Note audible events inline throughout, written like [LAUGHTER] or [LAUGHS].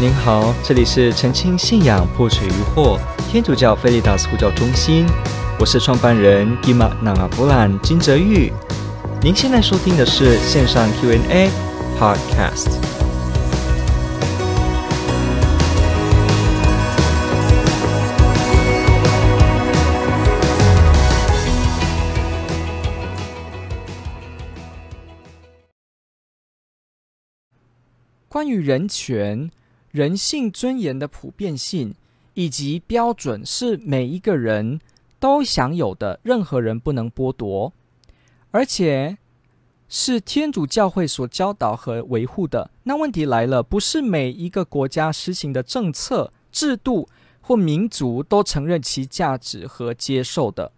您好，这里是澄清信仰破除疑惑天主教菲利达斯呼叫中心，我是创办人吉玛纳阿布兰金泽玉。您现在收听的是线上 Q&A Podcast。关于人权、人性尊严的普遍性以及标准，是每一个人都享有的，任何人不能剥夺，而且是天主教会所教导和维护的。那问题来了，不是每一个国家实行的政策、制度或民族都承认其价值和接受的，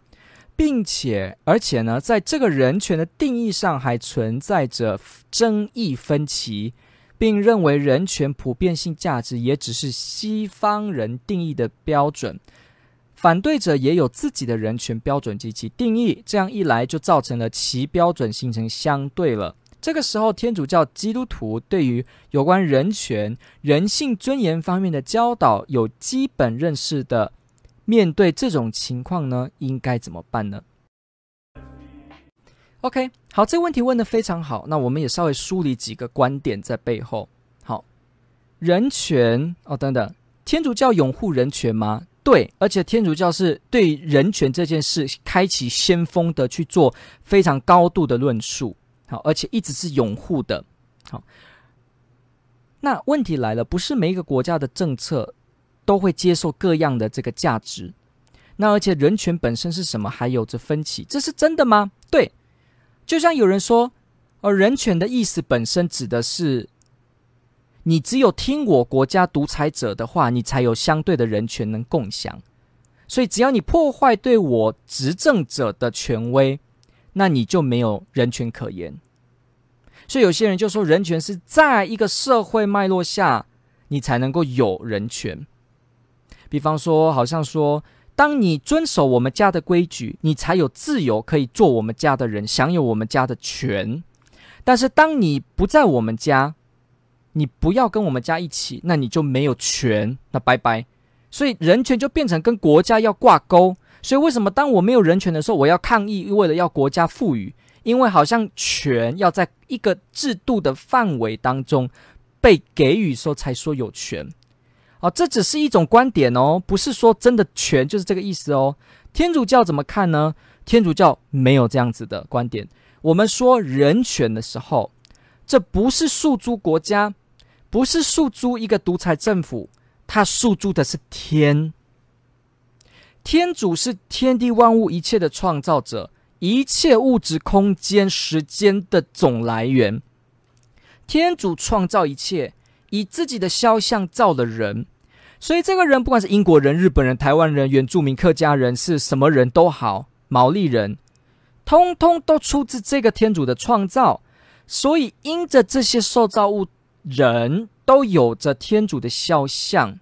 并且，而且呢，在这个人权的定义上还存在着争议分歧。并认为人权普遍性价值也只是西方人定义的标准，反对者也有自己的人权标准及其定义，这样一来就造成了其标准形成相对了。这个时候，天主教基督徒对于有关人权、人性尊严方面的教导有基本认识的，面对这种情况呢，应该怎么办呢？OK，好，这个问题问的非常好。那我们也稍微梳理几个观点在背后。好，人权哦，等等，天主教拥护人权吗？对，而且天主教是对人权这件事开启先锋的去做非常高度的论述。好，而且一直是拥护的。好，那问题来了，不是每一个国家的政策都会接受各样的这个价值。那而且人权本身是什么？还有着分歧，这是真的吗？对。就像有人说，呃，人权的意思本身指的是，你只有听我国家独裁者的话，你才有相对的人权能共享。所以，只要你破坏对我执政者的权威，那你就没有人权可言。所以，有些人就说，人权是在一个社会脉络下，你才能够有人权。比方说，好像说。当你遵守我们家的规矩，你才有自由可以做我们家的人，享有我们家的权。但是当你不在我们家，你不要跟我们家一起，那你就没有权，那拜拜。所以人权就变成跟国家要挂钩。所以为什么当我没有人权的时候，我要抗议？为了要国家赋予，因为好像权要在一个制度的范围当中被给予时候才说有权。哦，这只是一种观点哦，不是说真的全就是这个意思哦。天主教怎么看呢？天主教没有这样子的观点。我们说人权的时候，这不是诉诸国家，不是诉诸一个独裁政府，它诉诸的是天。天主是天地万物一切的创造者，一切物质、空间、时间的总来源。天主创造一切。以自己的肖像造了人，所以这个人不管是英国人、日本人、台湾人、原住民、客家人，是什么人都好，毛利人，通通都出自这个天主的创造。所以因着这些受造物，人都有着天主的肖像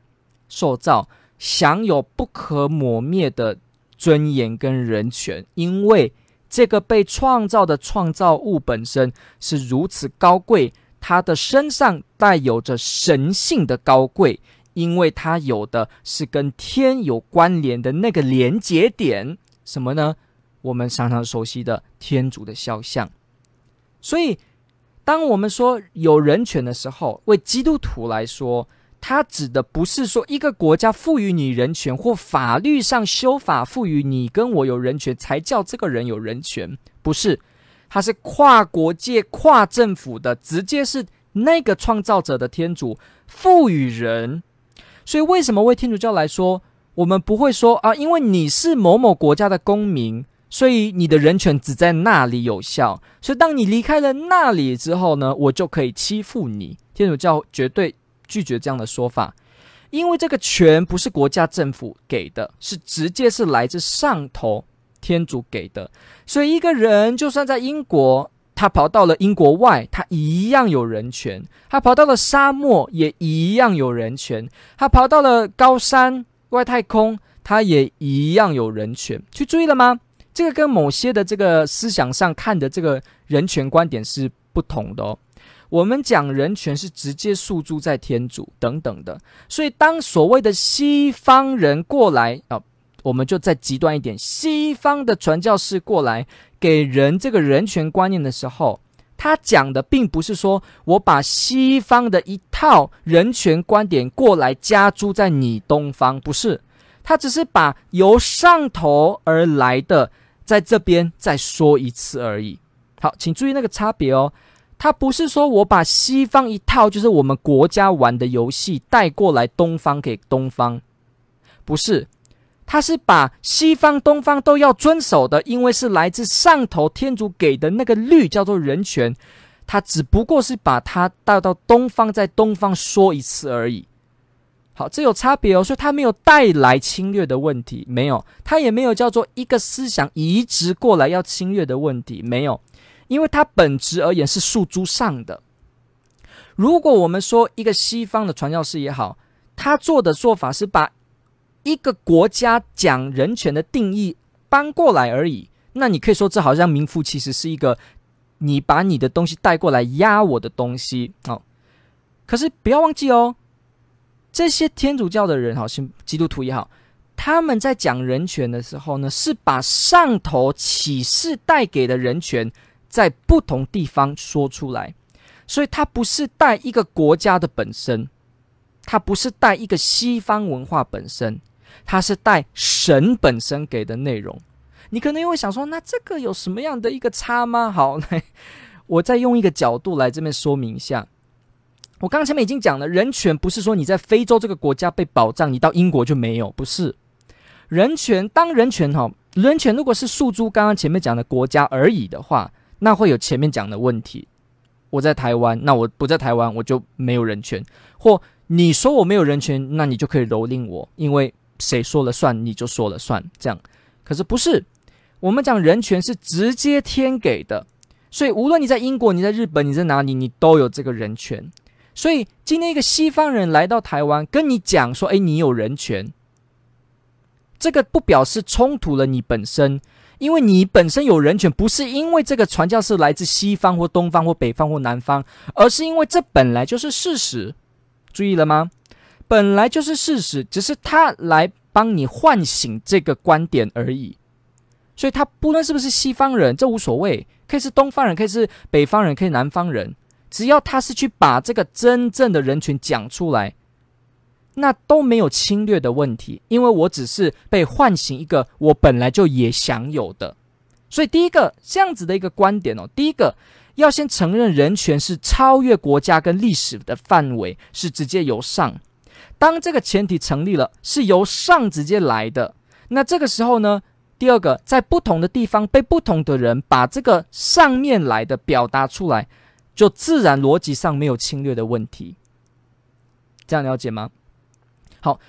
受造，享有不可磨灭的尊严跟人权，因为这个被创造的创造物本身是如此高贵。他的身上带有着神性的高贵，因为他有的是跟天有关联的那个连接点，什么呢？我们常常熟悉的天主的肖像。所以，当我们说有人权的时候，为基督徒来说，他指的不是说一个国家赋予你人权，或法律上修法赋予你跟我有人权，才叫这个人有人权，不是。它是跨国界、跨政府的，直接是那个创造者的天主赋予人。所以，为什么为天主教来说，我们不会说啊，因为你是某某国家的公民，所以你的人权只在那里有效。所以，当你离开了那里之后呢，我就可以欺负你。天主教绝对拒绝这样的说法，因为这个权不是国家政府给的，是直接是来自上头。天主给的，所以一个人就算在英国，他跑到了英国外，他一样有人权；他跑到了沙漠，也一样有人权；他跑到了高山、外太空，他也一样有人权。去注意了吗？这个跟某些的这个思想上看的这个人权观点是不同的哦。我们讲人权是直接诉诸在天主等等的。所以，当所谓的西方人过来啊，我们就再极端一点，西方的传教士过来给人这个人权观念的时候，他讲的并不是说我把西方的一套人权观点过来加诸在你东方，不是，他只是把由上头而来的在这边再说一次而已。好，请注意那个差别哦。他不是说我把西方一套就是我们国家玩的游戏带过来东方给东方，不是，他是把西方东方都要遵守的，因为是来自上头天主给的那个律叫做人权，他只不过是把它带到东方，在东方说一次而已。好，这有差别哦，所以他没有带来侵略的问题，没有，他也没有叫做一个思想移植过来要侵略的问题，没有。因为它本质而言是诉诸上的。如果我们说一个西方的传教士也好，他做的做法是把一个国家讲人权的定义搬过来而已，那你可以说这好像名副其实是一个你把你的东西带过来压我的东西哦。可是不要忘记哦，这些天主教的人好，像基督徒也好，他们在讲人权的时候呢，是把上头启示带给的人权。在不同地方说出来，所以它不是带一个国家的本身，它不是带一个西方文化本身，它是带神本身给的内容。你可能又会想说，那这个有什么样的一个差吗？好，来，[LAUGHS] 我再用一个角度来这边说明一下。我刚刚前面已经讲了，人权不是说你在非洲这个国家被保障，你到英国就没有，不是。人权，当人权哈，人权如果是诉诸刚刚前面讲的国家而已的话。那会有前面讲的问题。我在台湾，那我不在台湾，我就没有人权。或你说我没有人权，那你就可以蹂躏我，因为谁说了算，你就说了算。这样，可是不是？我们讲人权是直接天给的，所以无论你在英国、你在日本、你在哪里，你都有这个人权。所以今天一个西方人来到台湾，跟你讲说：“诶，你有人权。”这个不表示冲突了你本身。因为你本身有人权，不是因为这个传教士来自西方或东方或北方或南方，而是因为这本来就是事实。注意了吗？本来就是事实，只是他来帮你唤醒这个观点而已。所以他不论是不是西方人，这无所谓，可以是东方人，可以是北方人，可以南方人，只要他是去把这个真正的人权讲出来。那都没有侵略的问题，因为我只是被唤醒一个我本来就也享有的，所以第一个这样子的一个观点哦，第一个要先承认人权是超越国家跟历史的范围，是直接由上。当这个前提成立了，是由上直接来的，那这个时候呢，第二个在不同的地方被不同的人把这个上面来的表达出来，就自然逻辑上没有侵略的问题。这样了解吗？好，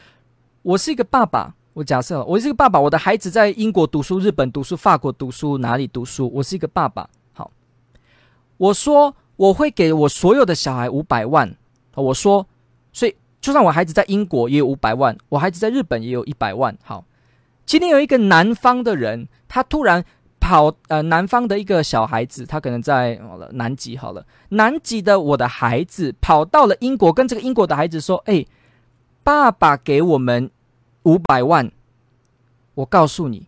我是一个爸爸。我假设我是一个爸爸，我的孩子在英国读书、日本读书、法国读书，哪里读书？我是一个爸爸。好，我说我会给我所有的小孩五百万。我说，所以就算我孩子在英国也有五百万，我孩子在日本也有一百万。好，今天有一个南方的人，他突然跑，呃，南方的一个小孩子，他可能在好了南极，好了，南极的我的孩子跑到了英国，跟这个英国的孩子说：“哎。”爸爸给我们五百万，我告诉你，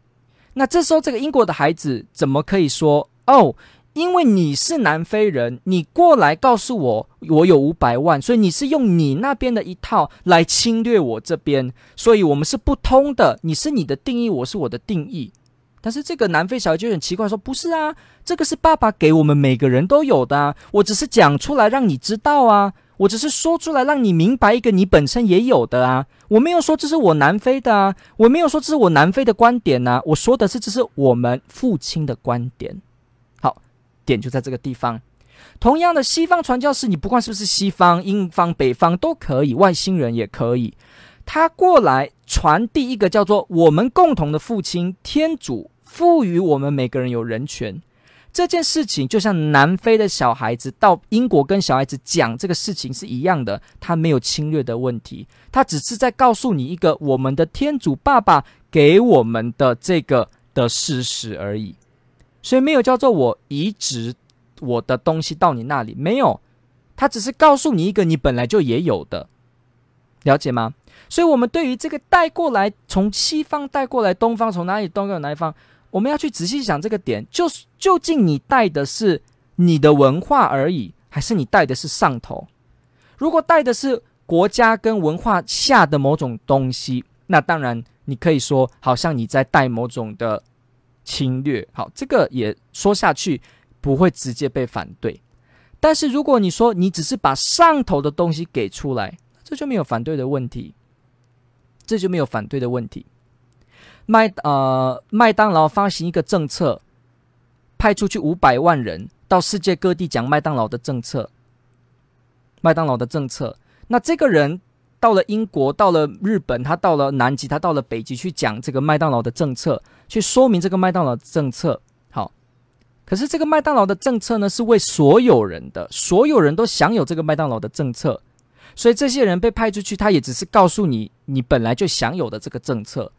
那这时候这个英国的孩子怎么可以说哦？因为你是南非人，你过来告诉我我有五百万，所以你是用你那边的一套来侵略我这边，所以我们是不通的。你是你的定义，我是我的定义。但是这个南非小孩就很奇怪说，不是啊，这个是爸爸给我们每个人都有的啊，我只是讲出来让你知道啊。我只是说出来让你明白一个你本身也有的啊，我没有说这是我南非的啊，我没有说这是我南非的观点呐，我说的是这是我们父亲的观点。点就在这个地方。同样的，西方传教士，你不管是不是西方、英方、北方都可以，外星人也可以，他过来传递一个叫做我们共同的父亲天主赋予我们每个人有人权。这件事情就像南非的小孩子到英国跟小孩子讲这个事情是一样的，他没有侵略的问题，他只是在告诉你一个我们的天主爸爸给我们的这个的事实而已，所以没有叫做我移植我的东西到你那里，没有，它只是告诉你一个你本来就也有的，了解吗？所以，我们对于这个带过来，从西方带过来东方，从哪里东到哪一方，我们要去仔细想这个点，就是究竟你带的是你的文化而已，还是你带的是上头？如果带的是国家跟文化下的某种东西，那当然你可以说，好像你在带某种的侵略。好，这个也说下去不会直接被反对。但是如果你说你只是把上头的东西给出来，这就没有反对的问题，这就没有反对的问题。麦呃麦当劳发行一个政策，派出去五百万人到世界各地讲麦当劳的政策。麦当劳的政策，那这个人到了英国，到了日本，他到了南极，他到了北极去讲这个麦当劳的政策，去说明这个麦当劳的政策。好，可是这个麦当劳的政策呢，是为所有人的，所有人都享有这个麦当劳的政策，所以这些人被派出去，他也只是告诉你，你本来就享有的这个政策，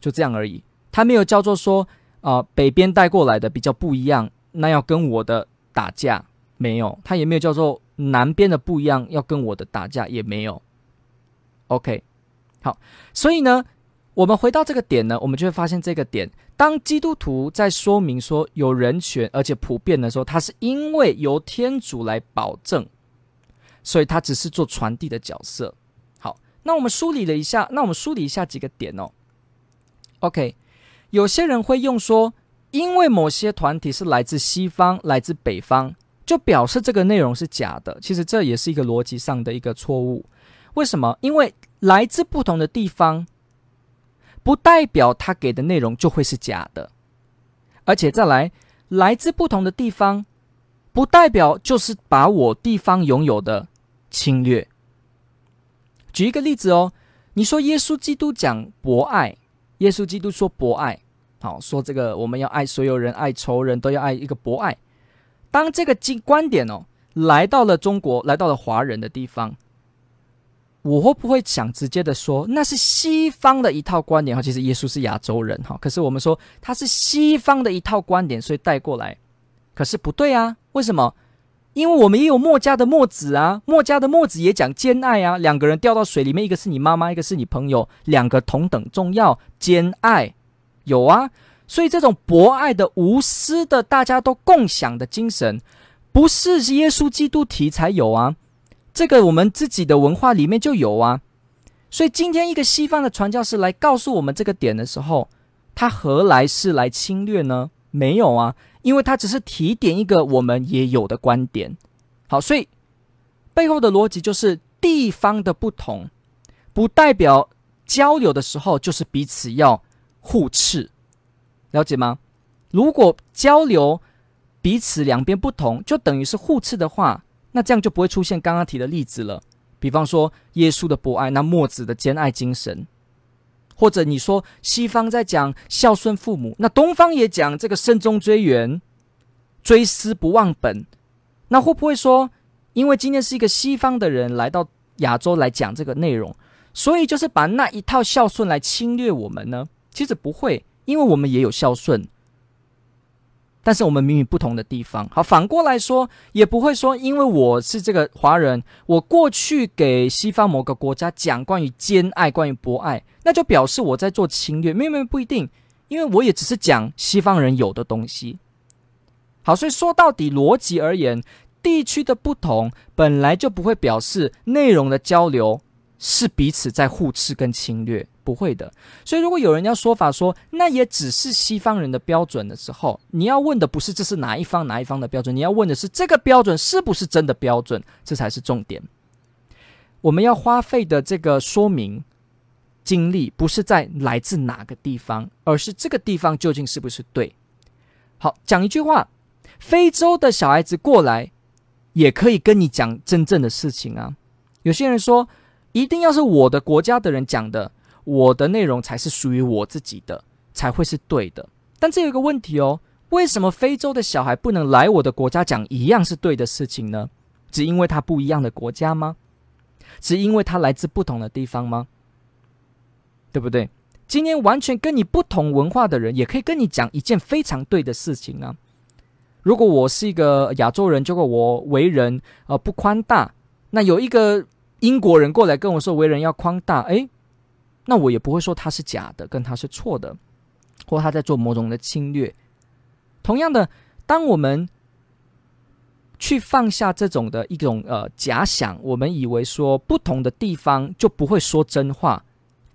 就这样而已。他没有叫做说，啊、北边带过来的比较不一样，那要跟我的打架，没有，他也没有叫做。南边的不一样，要跟我的打架也没有。OK，好，所以呢，我们回到这个点呢，我们就会发现这个点，当基督徒在说明说有人权而且普遍的时候，他是因为由天主来保证，所以他只是做传递的角色。好，那我们梳理了一下，那我们梳理一下几个点哦。OK，有些人会用说，因为某些团体是来自西方，来自北方。就表示这个内容是假的，其实这也是一个逻辑上的一个错误。为什么？因为来自不同的地方，不代表他给的内容就会是假的，而且再来，来自不同的地方，不代表就是把我地方拥有的侵略。举一个例子哦，你说耶稣基督讲博爱，耶稣基督说博爱，好，说这个我们要爱所有人，爱仇人都要爱一个博爱。当这个观观点哦来到了中国，来到了华人的地方，我会不会想直接的说那是西方的一套观点哈？其实耶稣是亚洲人哈，可是我们说他是西方的一套观点，所以带过来，可是不对啊？为什么？因为我们也有墨家的墨子啊，墨家的墨子也讲兼爱啊，两个人掉到水里面，一个是你妈妈，一个是你朋友，两个同等重要，兼爱有啊。所以，这种博爱的、无私的、大家都共享的精神，不是耶稣基督提才有啊。这个我们自己的文化里面就有啊。所以，今天一个西方的传教士来告诉我们这个点的时候，他何来是来侵略呢？没有啊，因为他只是提点一个我们也有的观点。好，所以背后的逻辑就是地方的不同，不代表交流的时候就是彼此要互斥。了解吗？如果交流彼此两边不同，就等于是互斥的话，那这样就不会出现刚刚提的例子了。比方说耶稣的博爱，那墨子的兼爱精神，或者你说西方在讲孝顺父母，那东方也讲这个慎终追远、追思不忘本，那会不会说，因为今天是一个西方的人来到亚洲来讲这个内容，所以就是把那一套孝顺来侵略我们呢？其实不会。因为我们也有孝顺，但是我们明明不同的地方。好，反过来说，也不会说，因为我是这个华人，我过去给西方某个国家讲关于兼爱、关于博爱，那就表示我在做侵略。没有没，不一定，因为我也只是讲西方人有的东西。好，所以说到底，逻辑而言，地区的不同本来就不会表示内容的交流是彼此在互斥跟侵略。不会的，所以如果有人要说法说那也只是西方人的标准的时候，你要问的不是这是哪一方哪一方的标准，你要问的是这个标准是不是真的标准，这才是重点。我们要花费的这个说明精力，不是在来自哪个地方，而是这个地方究竟是不是对。好，讲一句话，非洲的小孩子过来也可以跟你讲真正的事情啊。有些人说，一定要是我的国家的人讲的。我的内容才是属于我自己的，才会是对的。但这有一个问题哦，为什么非洲的小孩不能来我的国家讲一样是对的事情呢？只因为他不一样的国家吗？只因为他来自不同的地方吗？对不对？今天完全跟你不同文化的人，也可以跟你讲一件非常对的事情啊。如果我是一个亚洲人，结果我为人呃不宽大，那有一个英国人过来跟我说为人要宽大，诶，那我也不会说他是假的，跟他是错的，或他在做某种的侵略。同样的，当我们去放下这种的一种呃假想，我们以为说不同的地方就不会说真话。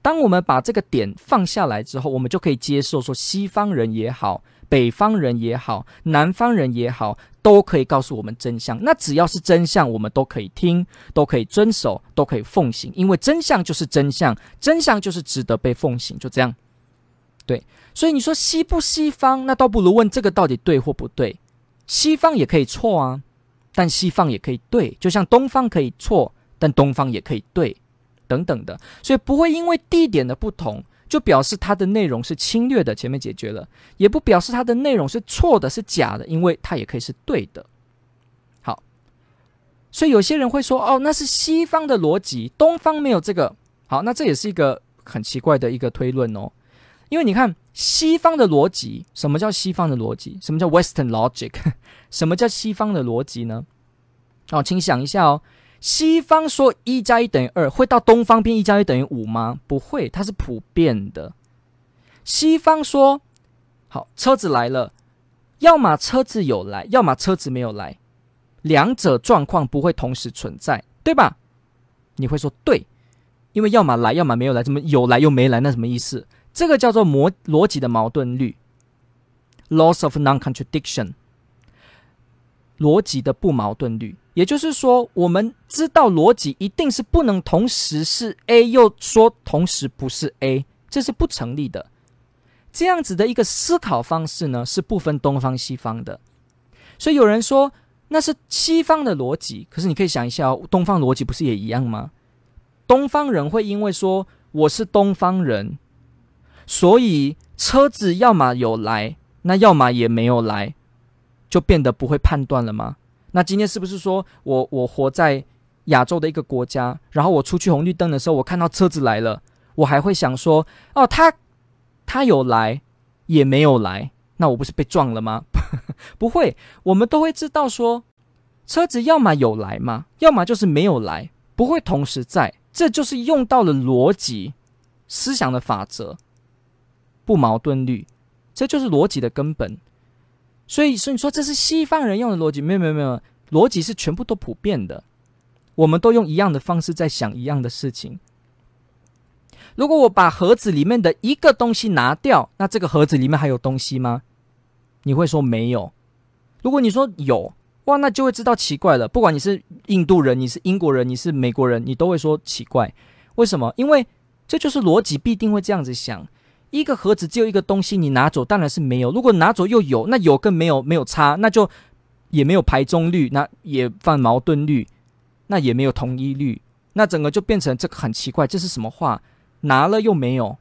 当我们把这个点放下来之后，我们就可以接受说西方人也好，北方人也好，南方人也好，都可以告诉我们真相。那只要是真相，我们都可以听，都可以遵守，都可以奉行，因为真相就是真相，真相就是值得被奉行。就这样，对。所以你说西不西方，那倒不如问这个到底对或不对。西方也可以错啊。但西方也可以对，就像东方可以错，但东方也可以对，等等的，所以不会因为地点的不同就表示它的内容是侵略的，前面解决了，也不表示它的内容是错的，是假的，因为它也可以是对的。好，所以有些人会说，哦，那是西方的逻辑，东方没有这个。好，那这也是一个很奇怪的一个推论哦，因为你看。西方的逻辑，什么叫西方的逻辑？什么叫 Western logic？[LAUGHS] 什么叫西方的逻辑呢？哦，请想一下哦，西方说一加一等于二，会到东方变一加一等于五吗？不会，它是普遍的。西方说，好，车子来了，要么车子有来，要么车子没有来，两者状况不会同时存在，对吧？你会说对，因为要么来，要么没有来，怎么有来又没来？那什么意思？这个叫做逻逻辑的矛盾律 （loss of non-contradiction），逻辑的不矛盾律。也就是说，我们知道逻辑一定是不能同时是 A，又说同时不是 A，这是不成立的。这样子的一个思考方式呢，是不分东方西方的。所以有人说那是西方的逻辑，可是你可以想一下，东方逻辑不是也一样吗？东方人会因为说我是东方人。所以车子要么有来，那要么也没有来，就变得不会判断了吗？那今天是不是说我我活在亚洲的一个国家，然后我出去红绿灯的时候，我看到车子来了，我还会想说，哦，他他有来也没有来，那我不是被撞了吗？[LAUGHS] 不会，我们都会知道说，车子要么有来嘛，要么就是没有来，不会同时在，这就是用到了逻辑思想的法则。不矛盾律，这就是逻辑的根本。所以，所以你说这是西方人用的逻辑，没有没有没有，逻辑是全部都普遍的。我们都用一样的方式在想一样的事情。如果我把盒子里面的一个东西拿掉，那这个盒子里面还有东西吗？你会说没有。如果你说有，哇，那就会知道奇怪了。不管你是印度人，你是英国人，你是美国人，你都会说奇怪。为什么？因为这就是逻辑必定会这样子想。一个盒子只有一个东西，你拿走当然是没有。如果拿走又有，那有跟没有没有差，那就也没有排中律，那也犯矛盾律，那也没有统一律，那整个就变成这个很奇怪，这是什么话？拿了又没有，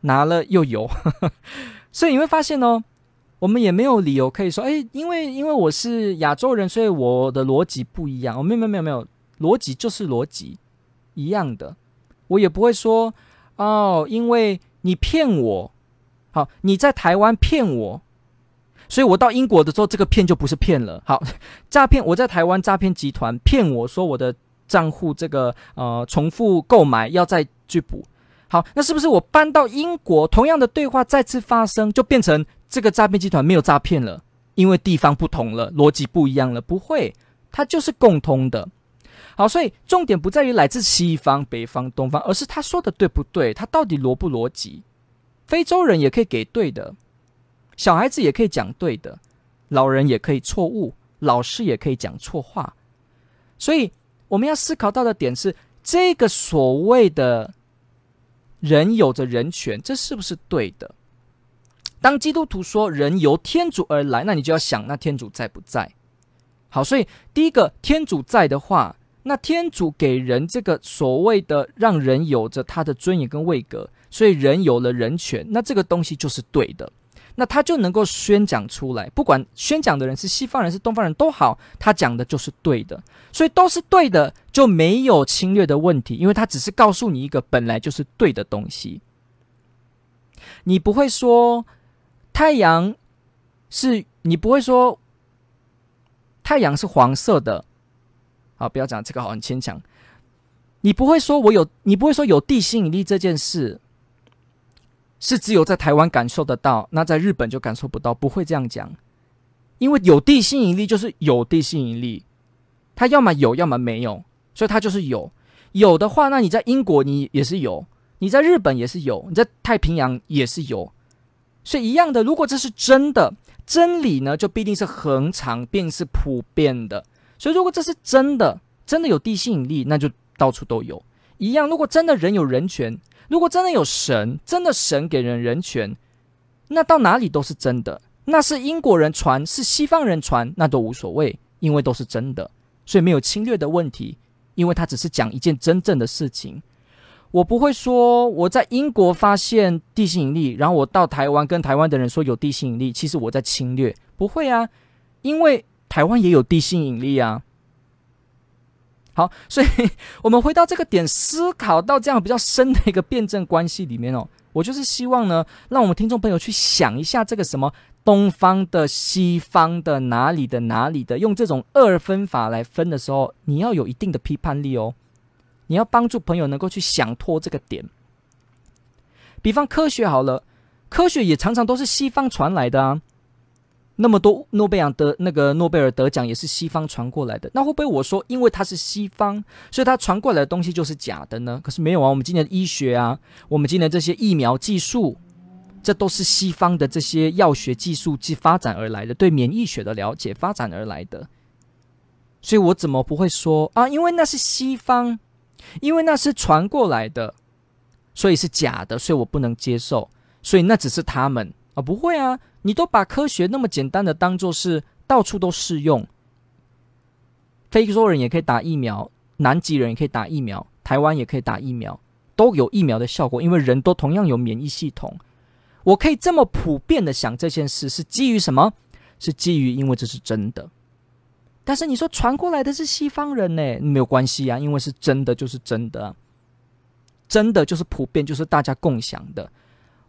拿了又有，[LAUGHS] 所以你会发现哦，我们也没有理由可以说，哎，因为因为我是亚洲人，所以我的逻辑不一样。哦，没有没有没有没有，逻辑就是逻辑一样的，我也不会说哦，因为。你骗我，好，你在台湾骗我，所以我到英国的时候，这个骗就不是骗了。好，[LAUGHS] 诈骗，我在台湾诈骗集团骗我说我的账户这个呃重复购买要再去补，好，那是不是我搬到英国，同样的对话再次发生，就变成这个诈骗集团没有诈骗了？因为地方不同了，逻辑不一样了？不会，它就是共通的。好，所以重点不在于来自西方、北方、东方，而是他说的对不对？他到底逻不逻辑？非洲人也可以给对的，小孩子也可以讲对的，老人也可以错误，老师也可以讲错话。所以我们要思考到的点是：这个所谓的人有着人权，这是不是对的？当基督徒说人由天主而来，那你就要想，那天主在不在？好，所以第一个，天主在的话。那天主给人这个所谓的让人有着他的尊严跟位格，所以人有了人权，那这个东西就是对的，那他就能够宣讲出来，不管宣讲的人是西方人是东方人都好，他讲的就是对的，所以都是对的，就没有侵略的问题，因为他只是告诉你一个本来就是对的东西，你不会说太阳是，你不会说太阳是黄色的，好，不要讲这个，好很牵强。你不会说我有，你不会说有地心引力这件事是只有在台湾感受得到，那在日本就感受不到，不会这样讲。因为有地心引力就是有地心引力，它要么有，要么没有，所以它就是有。有的话，那你在英国你也是有，你在日本也是有，你在太平洋也是有，所以一样的。如果这是真的真理呢，就必定是恒常，并是普遍的。所以如果这是真的，真的有地心引力，那就到处都有。一样，如果真的人有人权，如果真的有神，真的神给人人权，那到哪里都是真的。那是英国人传，是西方人传，那都无所谓，因为都是真的，所以没有侵略的问题。因为他只是讲一件真正的事情，我不会说我在英国发现地心引力，然后我到台湾跟台湾的人说有地心引力，其实我在侵略，不会啊，因为台湾也有地心引力啊。好，所以 [LAUGHS] 我们回到这个点，思考到这样比较深的一个辩证关系里面哦，我就是希望呢，让我们听众朋友去想一下这个什么。东方的、西方的、哪里的、哪里的，用这种二分法来分的时候，你要有一定的批判力哦。你要帮助朋友能够去想脱这个点。比方科学好了，科学也常常都是西方传来的啊。那么多诺贝尔得那个诺贝尔得奖也是西方传过来的，那会不会我说因为它是西方，所以它传过来的东西就是假的呢？可是没有啊，我们今年的医学啊，我们今年这些疫苗技术。这都是西方的这些药学技术及发展而来的，对免疫学的了解发展而来的，所以我怎么不会说啊？因为那是西方，因为那是传过来的，所以是假的，所以我不能接受，所以那只是他们啊，不会啊！你都把科学那么简单的当做是到处都适用，非洲人也可以打疫苗，南极人也可以打疫苗，台湾也可以打疫苗，都有疫苗的效果，因为人都同样有免疫系统。我可以这么普遍的想这件事是基于什么？是基于因为这是真的。但是你说传过来的是西方人呢？没有关系啊，因为是真的就是真的，真的就是普遍，就是大家共享的。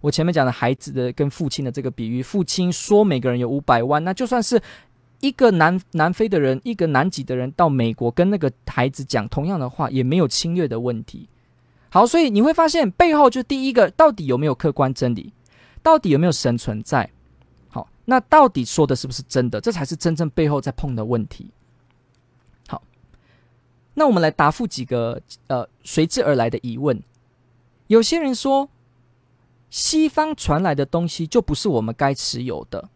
我前面讲的孩子的跟父亲的这个比喻，父亲说每个人有五百万，那就算是一个南南非的人，一个南极的人到美国跟那个孩子讲同样的话，也没有侵略的问题。好，所以你会发现背后就第一个，到底有没有客观真理？到底有没有神存在？好，那到底说的是不是真的？这才是真正背后在碰的问题。好，那我们来答复几个呃随之而来的疑问。有些人说，西方传来的东西就不是我们该持有的，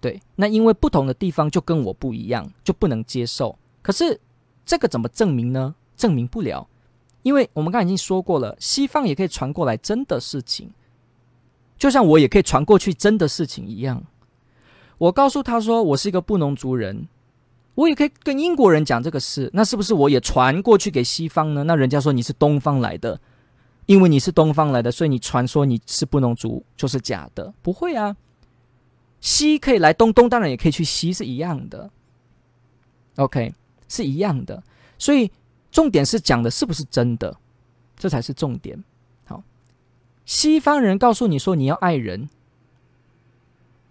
对？那因为不同的地方就跟我不一样，就不能接受。可是这个怎么证明呢？证明不了，因为我们刚才已经说过了，西方也可以传过来真的事情。就像我也可以传过去真的事情一样，我告诉他说我是一个布农族人，我也可以跟英国人讲这个事，那是不是我也传过去给西方呢？那人家说你是东方来的，因为你是东方来的，所以你传说你是布农族就是假的，不会啊。西可以来东，东当然也可以去西，是一样的。OK，是一样的，所以重点是讲的是不是真的，这才是重点。好西方人告诉你说你要爱人，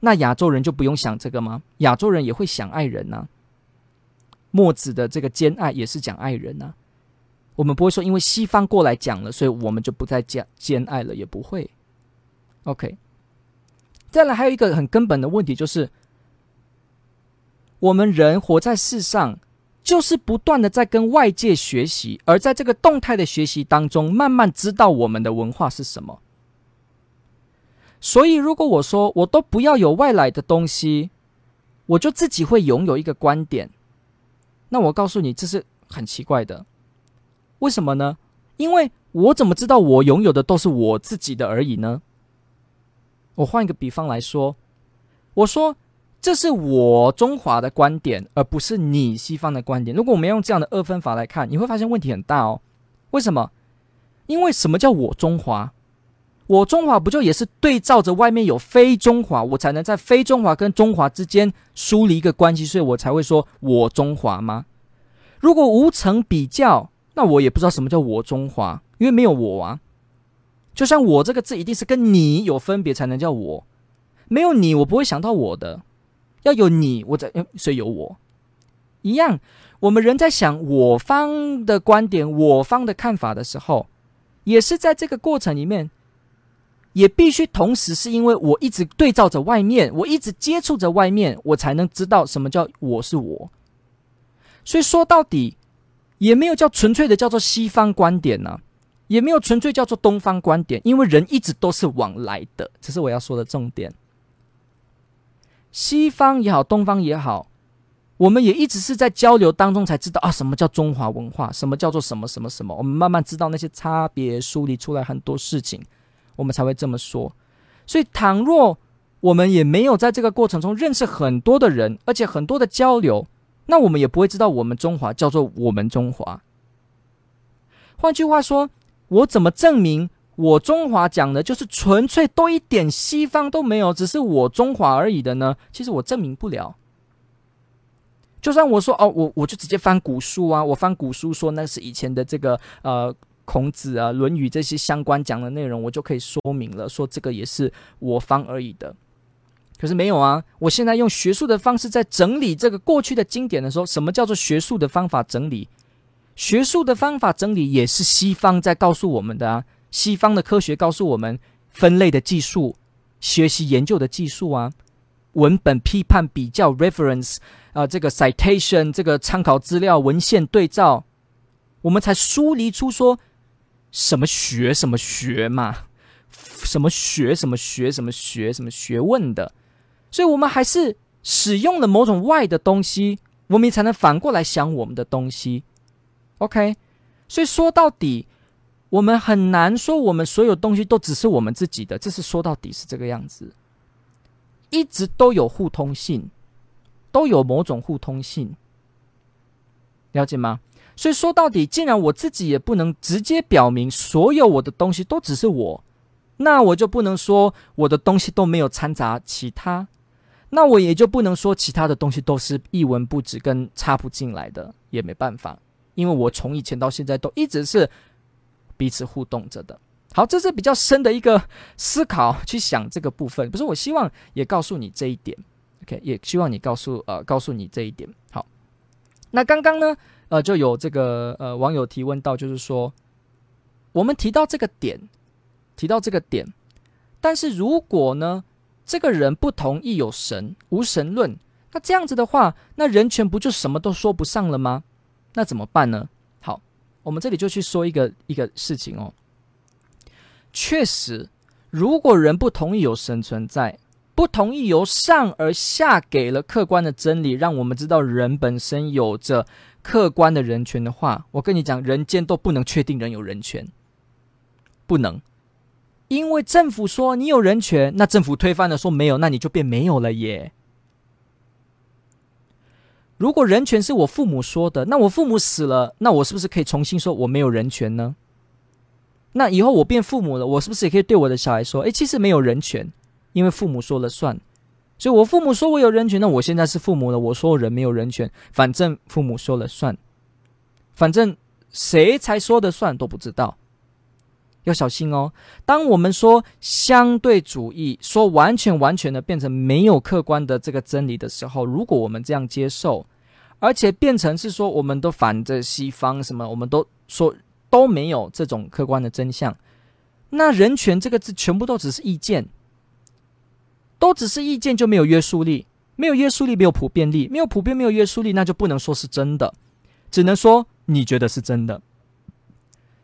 那亚洲人就不用想这个吗？亚洲人也会想爱人呐、墨子的这个兼爱也是讲爱人呐、我们不会说因为西方过来讲了，所以我们就不再讲兼爱了，也不会。OK，再来还有一个很根本的问题就是，我们人活在世上，就是不断的在跟外界学习，而在这个动态的学习当中，慢慢知道我们的文化是什么。所以，如果我说我都不要有外来的东西，我就自己会拥有一个观点。那我告诉你，这是很奇怪的。为什么呢？因为我怎么知道我拥有的都是我自己的而已呢？我换一个比方来说，我说这是我中华的观点，而不是你西方的观点。如果我们用这样的二分法来看，你会发现问题很大哦。为什么？因为什么叫我中华？我中华不就也是对照着外面有非中华，我才能在非中华跟中华之间梳理一个关系，所以我才会说我中华吗？如果无成比较，那我也不知道什么叫我中华，因为没有我啊。就像我这个字一定是跟你有分别才能叫我，没有你我不会想到我的，要有你我才，所以有我。一样，我们人在想我方的观点、我方的看法的时候，也是在这个过程里面，也必须同时是因为我一直对照着外面，我一直接触着外面，我才能知道什么叫我是我。所以说到底，也没有叫纯粹的叫做西方观点呢、也没有纯粹叫做东方观点，因为人一直都是往来的，这是我要说的重点。西方也好，东方也好，我们也一直是在交流当中才知道啊，什么叫中华文化，什么叫做什么什么什么。我们慢慢知道那些差别，梳理出来很多事情，我们才会这么说。所以，倘若我们也没有在这个过程中认识很多的人，而且很多的交流，那我们也不会知道我们中华叫做我们中华。换句话说，我怎么证明？我中华讲的就是纯粹都一点西方都没有，只是我中华而已的呢。其实我证明不了。就算我说哦，我我就直接翻古书啊，我翻古书说那是以前的这个呃孔子啊、《论语》这些相关讲的内容，我就可以说明了，说这个也是我方而已的。可是没有啊，我现在用学术的方式在整理这个过去的经典的时候，什么叫做学术的方法整理？学术的方法整理也是西方在告诉我们的啊。西方的科学告诉我们，分类的技术、学习研究的技术啊，文本批判、比较 （reference） 啊、这个 citation，这个参考资料、文献对照，我们才梳理出说什么学什么学嘛，什么学什么学什么学什么学问的，所以我们还是使用了某种外的东西，我们才能反过来想我们的东西。OK，所以说到底。我们很难说，我们所有东西都只是我们自己的，这是说到底是这个样子，一直都有互通性，都有某种互通性，了解吗？所以说到底，既然我自己也不能直接表明所有我的东西都只是我，那我就不能说我的东西都没有掺杂其他，那我也就不能说其他的东西都是一文不值跟插不进来的，也没办法，因为我从以前到现在都一直是。彼此互动着的，好，这是比较深的一个思考，去想这个部分。不是，我希望也告诉你这一点，OK，也希望你告诉呃，告诉你这一点。好，那刚刚呢，呃，就有这个呃网友提问到，就是说，我们提到这个点，提到这个点，但是如果呢，这个人不同意有神，无神论，那这样子的话，那人权不就什么都说不上了吗？那怎么办呢？好我们这里就去说一个一个事情哦。确实，如果人不同意有神存在，不同意由上而下给了客观的真理，让我们知道人本身有着客观的人权的话，我跟你讲，人间都不能确定人有人权，不能，因为政府说你有人权，那政府推翻了说没有，那你就变没有了耶。如果人权是我父母说的，那我父母死了，那我是不是可以重新说我没有人权呢？那以后我变父母了，我是不是也可以对我的小孩说：“诶，其实没有人权，因为父母说了算。”所以，我父母说我有人权，那我现在是父母了，我说人没有人权，反正父母说了算，反正谁才说的算都不知道，要小心哦。当我们说相对主义，说完全完全的变成没有客观的这个真理的时候，如果我们这样接受。而且变成是说，我们都反着西方什么，我们都说都没有这种客观的真相。那人权这个字全部都只是意见，都只是意见就没有约束力，没有约束力没有普遍力，没有普遍没有约束力，那就不能说是真的，只能说你觉得是真的。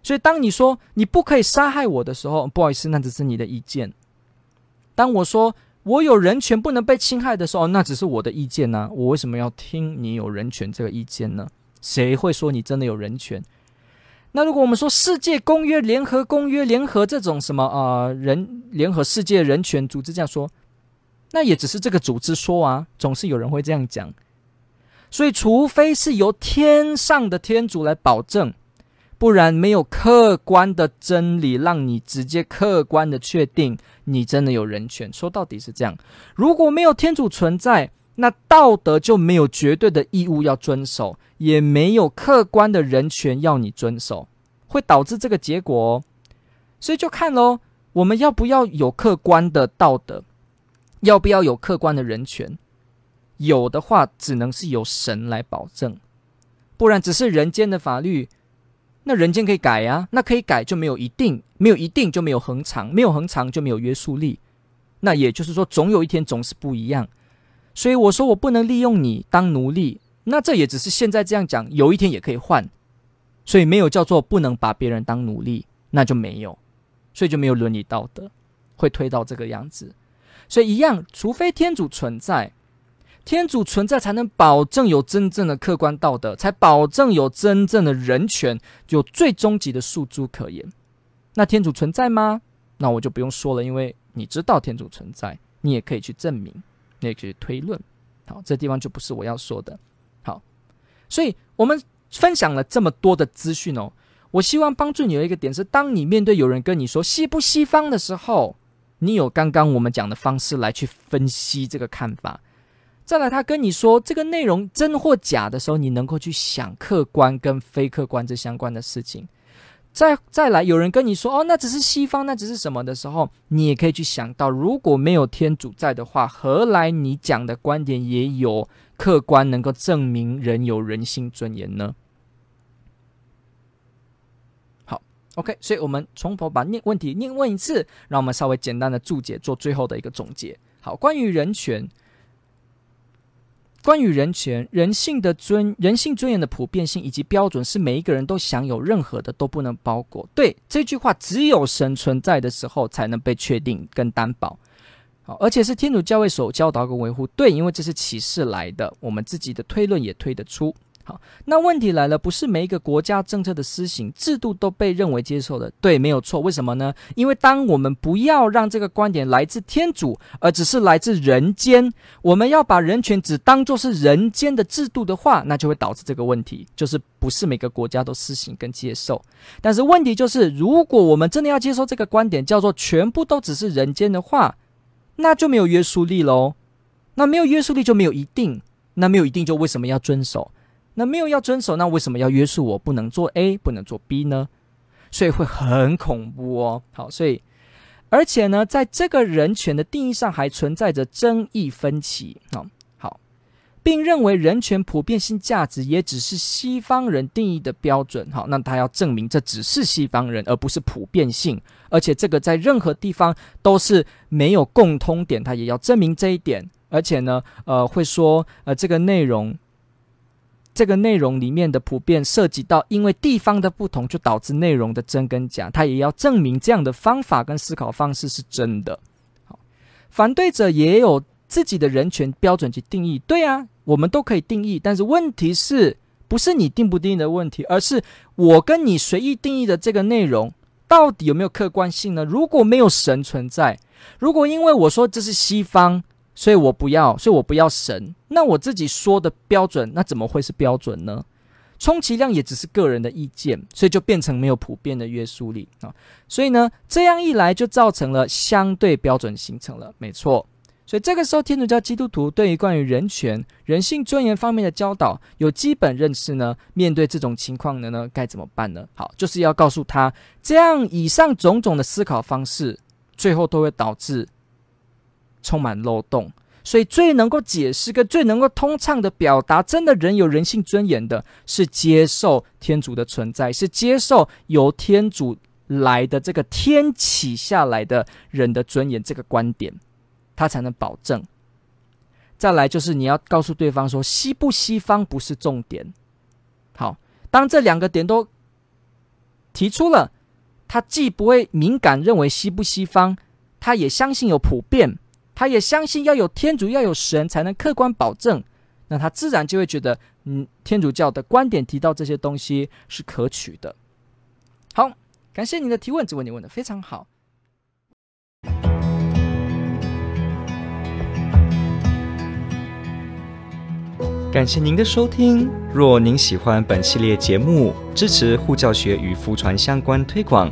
所以当你说你不可以杀害我的时候，不好意思，那只是你的意见。当我说。我有人权不能被侵害的时候，那只是我的意见呢、我为什么要听你有人权这个意见呢？谁会说你真的有人权？那如果我们说世界公约、联合公约、联合这种什么啊、人联合世界人权组织这样说，那也只是这个组织说啊，总是有人会这样讲。所以，除非是由天上的天主来保证。不然没有客观的真理，让你直接客观的确定你真的有人权。说到底是这样，如果没有天主存在，那道德就没有绝对的义务要遵守，也没有客观的人权要你遵守，会导致这个结果哦。所以就看喽，我们要不要有客观的道德，要不要有客观的人权？有的话，只能是由神来保证，不然只是人间的法律，那人间可以改呀、那可以改就没有一定，没有一定就没有恒常，没有恒常就没有约束力，那也就是说，总有一天总是不一样。所以我说我不能利用你当奴隶，那这也只是现在这样讲，有一天也可以换，所以没有叫做不能把别人当奴隶，那就没有，所以就没有伦理道德，会推到这个样子。所以一样，除非天主存在，天主存在才能保证有真正的客观道德，才保证有真正的人权，有最终极的诉诸可言。那天主存在吗？那我就不用说了，因为你知道天主存在，你也可以去证明。你也可以推论，好，这地方就不是我要说的。好，所以我们分享了这么多的资讯哦，我希望帮助你有一个点是，当你面对有人跟你说西不西方的时候，你有刚刚我们讲的方式来去分析这个看法。再来，他跟你说这个内容真或假的时候，你能够去想客观跟非客观这相关的事情。再再来，有人跟你说哦，那只是西方，那只是什么的时候，你也可以去想到，如果没有天主在的话，何来你讲的观点也有客观能够证明人有人性尊严呢？好，OK，所以我们从头把念问题念问一次，让我们稍微简单的注解，做最后的一个总结。好，关于人权。关于人权、人性的尊、人性尊严的普遍性以及标准，是每一个人都享有，任何的都不能包裹。对，这句话，只有神存在的时候才能被确定跟担保。好，而且是天主教会所教导跟维护。对，因为这是启示来的，我们自己的推论也推得出。好，那问题来了，不是每一个国家政策的施行制度都被认为接受的，对，没有错。为什么呢？因为当我们不要让这个观点来自天主，而只是来自人间，我们要把人权只当作是人间的制度的话，那就会导致这个问题，就是不是每个国家都施行跟接受。但是问题就是，如果我们真的要接受这个观点，叫做全部都只是人间的话，那就没有约束力喽。那没有约束力就没有一定，那没有一定就为什么要遵守？那没有要遵守，那为什么要约束我不能做 A，不能做 B 呢？所以会很恐怖哦。好，所以而且呢，在这个人权的定义上还存在着争议分歧啊。好，并认为人权普遍性价值也只是西方人定义的标准。好，那他要证明这只是西方人，而不是普遍性。而且这个在任何地方都是没有共通点，他也要证明这一点。而且呢，呃，会说呃这个内容。这个内容里面的普遍涉及到，因为地方的不同就导致内容的真跟假，他也要证明这样的方法跟思考方式是真的。好，反对者也有自己的人权标准及定义，对啊，我们都可以定义，但是问题是不是你定不定义的问题，而是我跟你随意定义的这个内容到底有没有客观性呢？如果没有神存在，如果因为我说这是西方。所以我不要，所以我不要神。那我自己说的标准，那怎么会是标准呢？充其量也只是个人的意见，所以就变成没有普遍的约束力啊。所以呢，这样一来就造成了相对标准形成了，没错。所以这个时候，天主教基督徒对于关于人权、人性尊严方面的教导有基本认识呢。面对这种情况的呢，该怎么办呢？好，就是要告诉他，这样以上种种的思考方式，最后都会导致。充满漏洞，所以最能够解释跟最能够通畅的表达，真的人有人性尊严的，是接受天主的存在，是接受由天主来的这个天启下来的人的尊严这个观点，他才能保证。再来就是你要告诉对方说，西不西方不是重点。好，当这两个点都提出了，他既不会敏感认为西不西方，他也相信有普遍。他也相信要有天主，要有神，才能客观保证。那他自然就会觉得，嗯，天主教的观点提到这些东西是可取的。好，感谢您的提问，这问题问的非常好。感谢您的收听。若您喜欢本系列节目，支持护教学与福传相关推广。